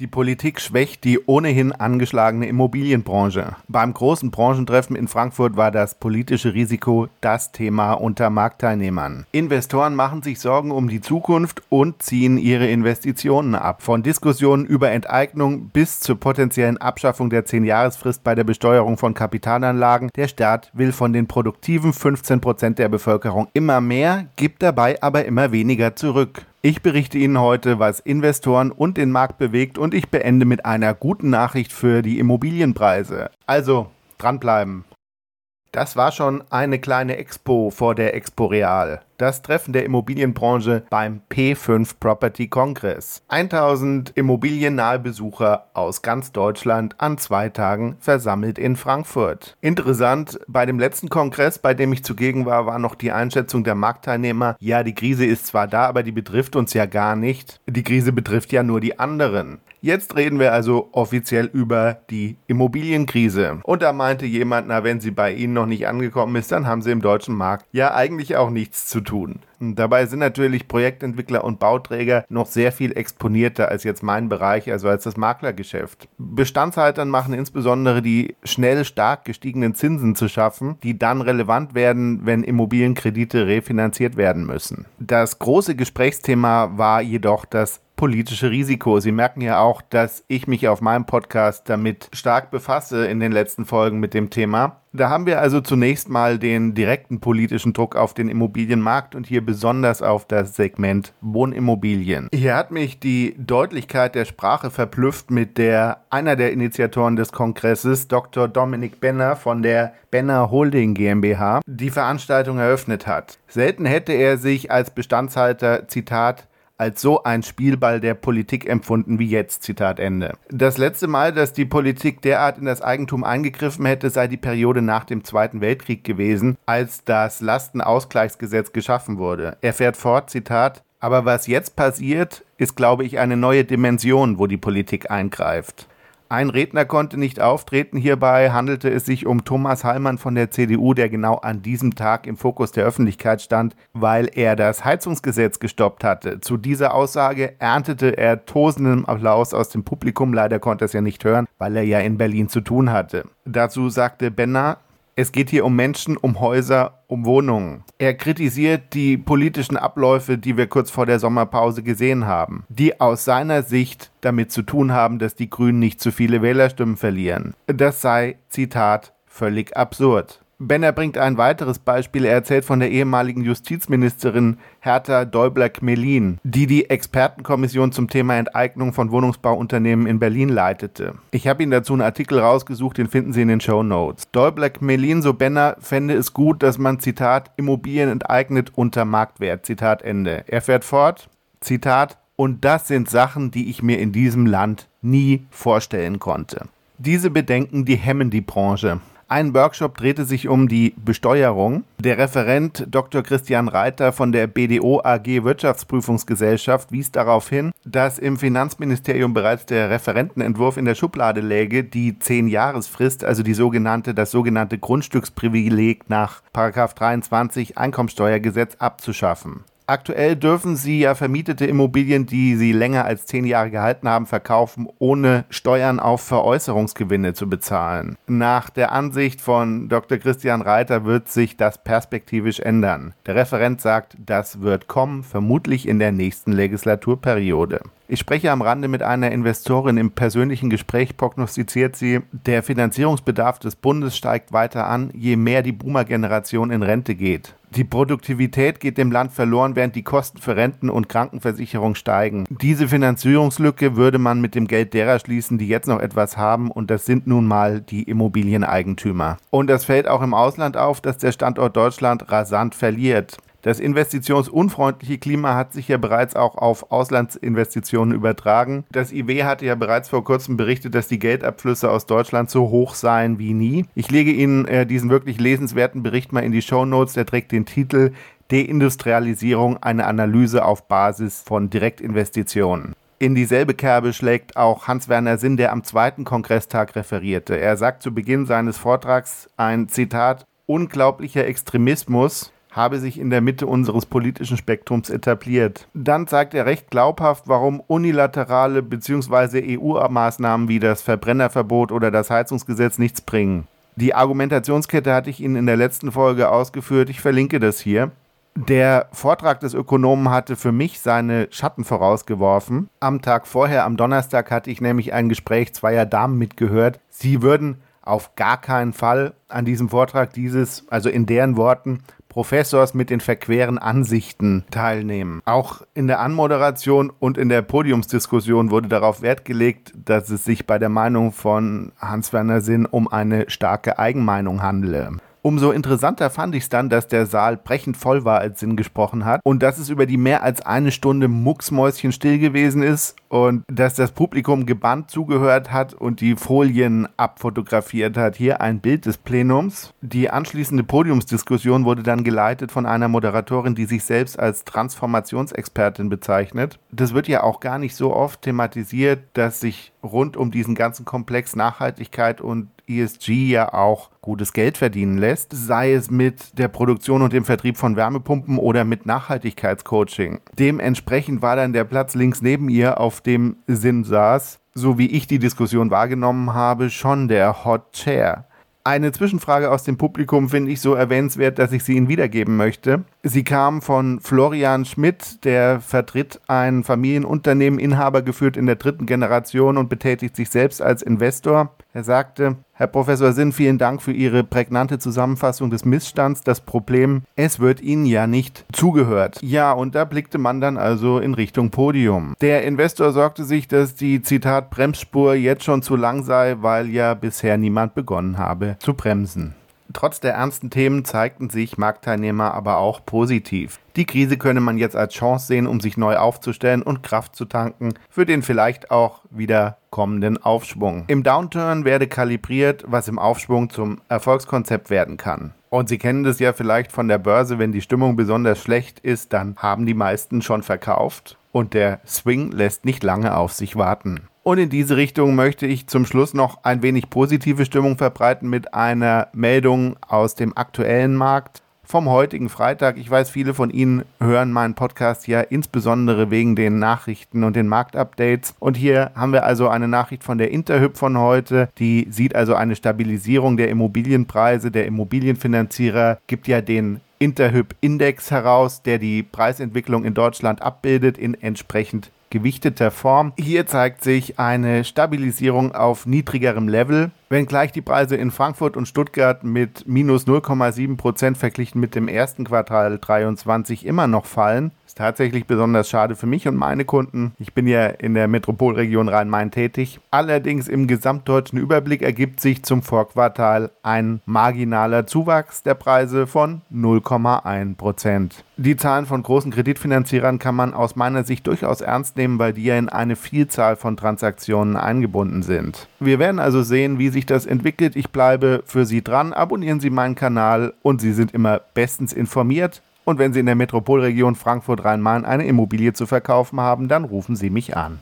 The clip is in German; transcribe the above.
Die Politik schwächt die ohnehin angeschlagene Immobilienbranche. Beim großen Branchentreffen in Frankfurt war das politische Risiko das Thema unter Marktteilnehmern. Investoren machen sich Sorgen um die Zukunft und ziehen ihre Investitionen ab. Von Diskussionen über Enteignung bis zur potenziellen Abschaffung der 10-Jahresfrist bei der Besteuerung von Kapitalanlagen. Der Staat will von den produktiven 15 Prozent der Bevölkerung immer mehr, gibt dabei aber immer weniger zurück. Ich berichte Ihnen heute, was Investoren und den Markt bewegt und ich beende mit einer guten Nachricht für die Immobilienpreise. Also, dranbleiben. Das war schon eine kleine Expo vor der Expo Real. Das Treffen der Immobilienbranche beim P5 Property Congress. 1000 immobiliennahe Besucher aus ganz Deutschland an zwei Tagen versammelt in Frankfurt. Interessant, bei dem letzten Kongress, bei dem ich zugegen war, war noch die Einschätzung der Marktteilnehmer, ja, die Krise ist zwar da, aber die betrifft uns ja gar nicht. Die Krise betrifft ja nur die anderen. Jetzt reden wir also offiziell über die Immobilienkrise. Und da meinte jemand, na, wenn sie bei Ihnen noch nicht angekommen ist, dann haben Sie im deutschen Markt ja eigentlich auch nichts zu tun. Dabei sind natürlich Projektentwickler und Bauträger noch sehr viel exponierter als jetzt mein Bereich, also als das Maklergeschäft. Bestandshaltern machen insbesondere die schnell stark gestiegenen Zinsen zu schaffen, die dann relevant werden, wenn Immobilienkredite refinanziert werden müssen. Das große Gesprächsthema war jedoch das politische Risiko. Sie merken ja auch, dass ich mich auf meinem Podcast damit stark befasse in den letzten Folgen mit dem Thema. Da haben wir also zunächst mal den direkten politischen Druck auf den Immobilienmarkt und hier besonders auf das Segment Wohnimmobilien. Hier hat mich die Deutlichkeit der Sprache verblüfft, mit der einer der Initiatoren des Kongresses, Dr. Dominik Benner von der Benner Holding GmbH, die Veranstaltung eröffnet hat. Selten hätte er sich als Bestandshalter, Zitat, als so ein Spielball der Politik empfunden wie jetzt. Zitat Ende. Das letzte Mal, dass die Politik derart in das Eigentum eingegriffen hätte, sei die Periode nach dem Zweiten Weltkrieg gewesen, als das Lastenausgleichsgesetz geschaffen wurde. Er fährt fort, Zitat, aber was jetzt passiert, ist, glaube ich, eine neue Dimension, wo die Politik eingreift. Ein Redner konnte nicht auftreten. Hierbei handelte es sich um Thomas Hallmann von der CDU, der genau an diesem Tag im Fokus der Öffentlichkeit stand, weil er das Heizungsgesetz gestoppt hatte. Zu dieser Aussage erntete er tosenden Applaus aus dem Publikum. Leider konnte er es ja nicht hören, weil er ja in Berlin zu tun hatte. Dazu sagte Benner, es geht hier um Menschen, um Häuser, um Wohnungen. Er kritisiert die politischen Abläufe, die wir kurz vor der Sommerpause gesehen haben, die aus seiner Sicht damit zu tun haben, dass die Grünen nicht zu viele Wählerstimmen verlieren. Das sei, Zitat, völlig absurd. Benner bringt ein weiteres Beispiel. Er erzählt von der ehemaligen Justizministerin Hertha Däubler-Kmelin, die die Expertenkommission zum Thema Enteignung von Wohnungsbauunternehmen in Berlin leitete. Ich habe Ihnen dazu einen Artikel rausgesucht, den finden Sie in den Show Notes. Däubler-Kmelin, so Benner, fände es gut, dass man, Zitat, Immobilien enteignet unter Marktwert, Zitat Ende. Er fährt fort, Zitat, und das sind Sachen, die ich mir in diesem Land nie vorstellen konnte. Diese Bedenken, die hemmen die Branche. Ein Workshop drehte sich um die Besteuerung. Der Referent Dr. Christian Reiter von der BDO AG Wirtschaftsprüfungsgesellschaft wies darauf hin, dass im Finanzministerium bereits der Referentenentwurf in der Schublade läge, die 10-Jahresfrist, also die sogenannte, das sogenannte Grundstücksprivileg nach 23 Einkommensteuergesetz abzuschaffen. Aktuell dürfen Sie ja vermietete Immobilien, die Sie länger als zehn Jahre gehalten haben, verkaufen, ohne Steuern auf Veräußerungsgewinne zu bezahlen. Nach der Ansicht von Dr. Christian Reiter wird sich das perspektivisch ändern. Der Referent sagt, das wird kommen, vermutlich in der nächsten Legislaturperiode. Ich spreche am Rande mit einer Investorin. Im persönlichen Gespräch prognostiziert sie, der Finanzierungsbedarf des Bundes steigt weiter an, je mehr die Boomer-Generation in Rente geht. Die Produktivität geht dem Land verloren, während die Kosten für Renten und Krankenversicherung steigen. Diese Finanzierungslücke würde man mit dem Geld derer schließen, die jetzt noch etwas haben, und das sind nun mal die Immobilieneigentümer. Und das fällt auch im Ausland auf, dass der Standort Deutschland rasant verliert. Das investitionsunfreundliche Klima hat sich ja bereits auch auf Auslandsinvestitionen übertragen. Das IW hatte ja bereits vor kurzem berichtet, dass die Geldabflüsse aus Deutschland so hoch seien wie nie. Ich lege Ihnen äh, diesen wirklich lesenswerten Bericht mal in die Show Notes. Der trägt den Titel Deindustrialisierung, eine Analyse auf Basis von Direktinvestitionen. In dieselbe Kerbe schlägt auch Hans-Werner Sinn, der am zweiten Kongresstag referierte. Er sagt zu Beginn seines Vortrags ein Zitat, unglaublicher Extremismus habe sich in der Mitte unseres politischen Spektrums etabliert. Dann zeigt er recht glaubhaft, warum unilaterale bzw. EU-Maßnahmen wie das Verbrennerverbot oder das Heizungsgesetz nichts bringen. Die Argumentationskette hatte ich Ihnen in der letzten Folge ausgeführt. Ich verlinke das hier. Der Vortrag des Ökonomen hatte für mich seine Schatten vorausgeworfen. Am Tag vorher, am Donnerstag, hatte ich nämlich ein Gespräch zweier Damen mitgehört. Sie würden auf gar keinen Fall an diesem Vortrag dieses, also in deren Worten, Professors mit den verqueren Ansichten teilnehmen. Auch in der Anmoderation und in der Podiumsdiskussion wurde darauf Wert gelegt, dass es sich bei der Meinung von Hans-Werner Sinn um eine starke Eigenmeinung handele. Umso interessanter fand ich es dann, dass der Saal brechend voll war, als Sinn gesprochen hat und dass es über die mehr als eine Stunde mucksmäuschen still gewesen ist und dass das Publikum gebannt zugehört hat und die Folien abfotografiert hat. Hier ein Bild des Plenums. Die anschließende Podiumsdiskussion wurde dann geleitet von einer Moderatorin, die sich selbst als Transformationsexpertin bezeichnet. Das wird ja auch gar nicht so oft thematisiert, dass sich rund um diesen ganzen Komplex Nachhaltigkeit und ESG ja auch gutes Geld verdienen lässt, sei es mit der Produktion und dem Vertrieb von Wärmepumpen oder mit Nachhaltigkeitscoaching. Dementsprechend war dann der Platz links neben ihr, auf dem Sinn saß, so wie ich die Diskussion wahrgenommen habe, schon der Hot Chair. Eine Zwischenfrage aus dem Publikum finde ich so erwähnenswert, dass ich sie Ihnen wiedergeben möchte. Sie kam von Florian Schmidt, der vertritt ein Familienunternehmen, Inhaber geführt in der dritten Generation und betätigt sich selbst als Investor. Er sagte, Herr Professor Sinn, vielen Dank für Ihre prägnante Zusammenfassung des Missstands. Das Problem, es wird Ihnen ja nicht zugehört. Ja, und da blickte man dann also in Richtung Podium. Der Investor sorgte sich, dass die Zitat Bremsspur jetzt schon zu lang sei, weil ja bisher niemand begonnen habe zu bremsen. Trotz der ernsten Themen zeigten sich Marktteilnehmer aber auch positiv. Die Krise könne man jetzt als Chance sehen, um sich neu aufzustellen und Kraft zu tanken für den vielleicht auch wieder kommenden Aufschwung. Im Downturn werde kalibriert, was im Aufschwung zum Erfolgskonzept werden kann. Und Sie kennen das ja vielleicht von der Börse, wenn die Stimmung besonders schlecht ist, dann haben die meisten schon verkauft und der Swing lässt nicht lange auf sich warten. Und in diese Richtung möchte ich zum Schluss noch ein wenig positive Stimmung verbreiten mit einer Meldung aus dem aktuellen Markt vom heutigen Freitag. Ich weiß, viele von Ihnen hören meinen Podcast ja insbesondere wegen den Nachrichten und den Marktupdates. Und hier haben wir also eine Nachricht von der Interhyp von heute. Die sieht also eine Stabilisierung der Immobilienpreise. Der Immobilienfinanzierer gibt ja den Interhyp-Index heraus, der die Preisentwicklung in Deutschland abbildet in entsprechend gewichteter Form. Hier zeigt sich eine Stabilisierung auf niedrigerem Level, wenngleich die Preise in Frankfurt und Stuttgart mit minus 0,7 Prozent verglichen mit dem ersten Quartal 23 immer noch fallen ist tatsächlich besonders schade für mich und meine Kunden. Ich bin ja in der Metropolregion Rhein-Main tätig. Allerdings im gesamtdeutschen Überblick ergibt sich zum Vorquartal ein marginaler Zuwachs der Preise von 0,1 Prozent. Die Zahlen von großen Kreditfinanzierern kann man aus meiner Sicht durchaus ernst nehmen, weil die ja in eine Vielzahl von Transaktionen eingebunden sind. Wir werden also sehen, wie sich das entwickelt. Ich bleibe für Sie dran. Abonnieren Sie meinen Kanal und Sie sind immer bestens informiert. Und wenn Sie in der Metropolregion Frankfurt-Rhein-Main eine Immobilie zu verkaufen haben, dann rufen Sie mich an.